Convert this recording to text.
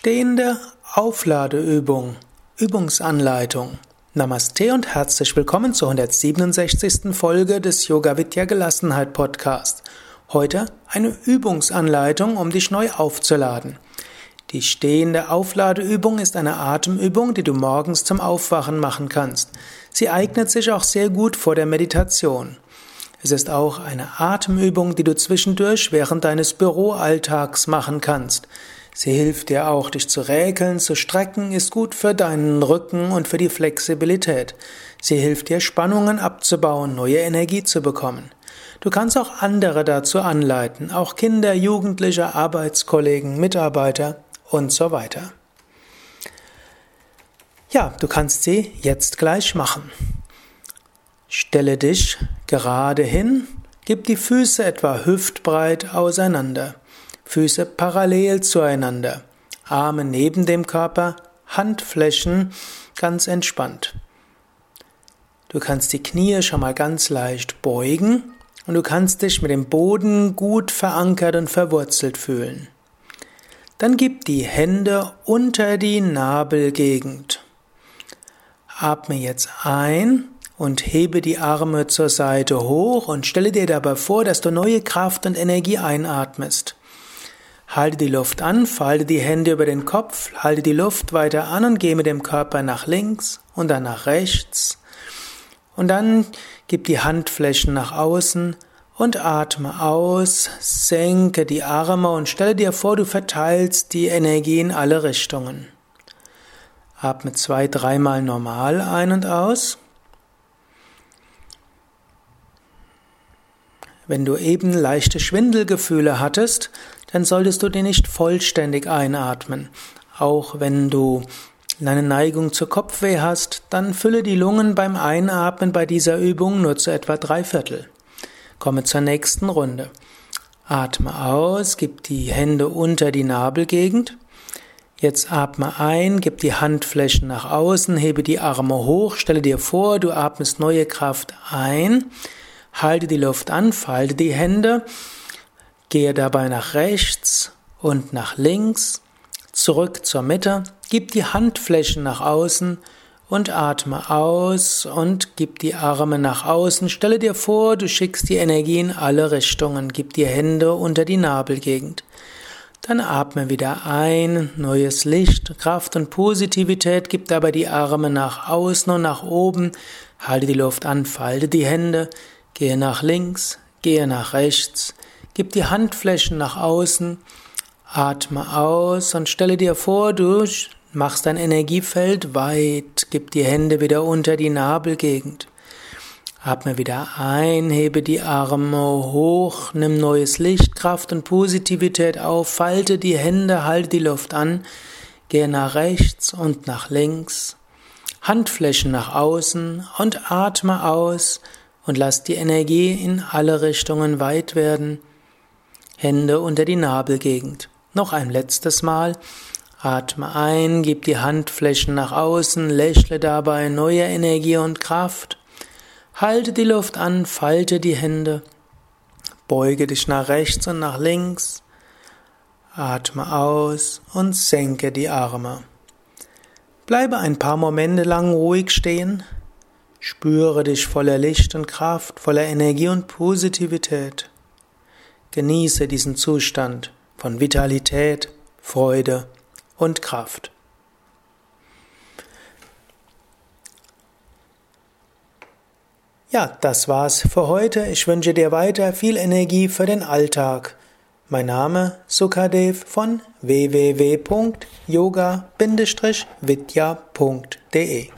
Stehende Aufladeübung, Übungsanleitung. Namaste und herzlich willkommen zur 167. Folge des Yoga Vidya Gelassenheit Podcast. Heute eine Übungsanleitung, um dich neu aufzuladen. Die stehende Aufladeübung ist eine Atemübung, die du morgens zum Aufwachen machen kannst. Sie eignet sich auch sehr gut vor der Meditation. Es ist auch eine Atemübung, die du zwischendurch während deines Büroalltags machen kannst. Sie hilft dir auch, dich zu räkeln, zu strecken, ist gut für deinen Rücken und für die Flexibilität. Sie hilft dir, Spannungen abzubauen, neue Energie zu bekommen. Du kannst auch andere dazu anleiten, auch Kinder, Jugendliche, Arbeitskollegen, Mitarbeiter und so weiter. Ja, du kannst sie jetzt gleich machen. Stelle dich gerade hin, gib die Füße etwa hüftbreit auseinander. Füße parallel zueinander, Arme neben dem Körper, Handflächen ganz entspannt. Du kannst die Knie schon mal ganz leicht beugen und du kannst dich mit dem Boden gut verankert und verwurzelt fühlen. Dann gib die Hände unter die Nabelgegend. Atme jetzt ein und hebe die Arme zur Seite hoch und stelle dir dabei vor, dass du neue Kraft und Energie einatmest. Halte die Luft an, falte die Hände über den Kopf, halte die Luft weiter an und gehe mit dem Körper nach links und dann nach rechts. Und dann gib die Handflächen nach außen und atme aus, senke die Arme und stelle dir vor, du verteilst die Energie in alle Richtungen. Atme zwei, dreimal normal ein und aus. Wenn du eben leichte Schwindelgefühle hattest, dann solltest du den nicht vollständig einatmen. Auch wenn du eine Neigung zur Kopfweh hast, dann fülle die Lungen beim Einatmen bei dieser Übung nur zu etwa drei Viertel. Komme zur nächsten Runde. Atme aus, gib die Hände unter die Nabelgegend. Jetzt atme ein, gib die Handflächen nach außen, hebe die Arme hoch, stelle dir vor, du atmest neue Kraft ein. Halte die Luft an, falte die Hände, gehe dabei nach rechts und nach links, zurück zur Mitte, gib die Handflächen nach außen und atme aus und gib die Arme nach außen. Stelle dir vor, du schickst die Energie in alle Richtungen, gib die Hände unter die Nabelgegend. Dann atme wieder ein, neues Licht, Kraft und Positivität, gib dabei die Arme nach außen und nach oben, halte die Luft an, falte die Hände, Gehe nach links, gehe nach rechts, gib die Handflächen nach außen, atme aus und stelle dir vor, du machst dein Energiefeld weit, gib die Hände wieder unter die Nabelgegend. Atme wieder ein, hebe die Arme hoch, nimm neues Licht, Kraft und Positivität auf, falte die Hände, halte die Luft an, gehe nach rechts und nach links, Handflächen nach außen und atme aus und lass die Energie in alle Richtungen weit werden. Hände unter die Nabelgegend. Noch ein letztes Mal. Atme ein, gib die Handflächen nach außen, lächle dabei neue Energie und Kraft. Halte die Luft an, falte die Hände. Beuge dich nach rechts und nach links. Atme aus und senke die Arme. Bleibe ein paar Momente lang ruhig stehen. Spüre dich voller Licht und Kraft, voller Energie und Positivität. Genieße diesen Zustand von Vitalität, Freude und Kraft. Ja, das war's für heute. Ich wünsche dir weiter viel Energie für den Alltag. Mein Name Sukadev von www.yoga-vidya.de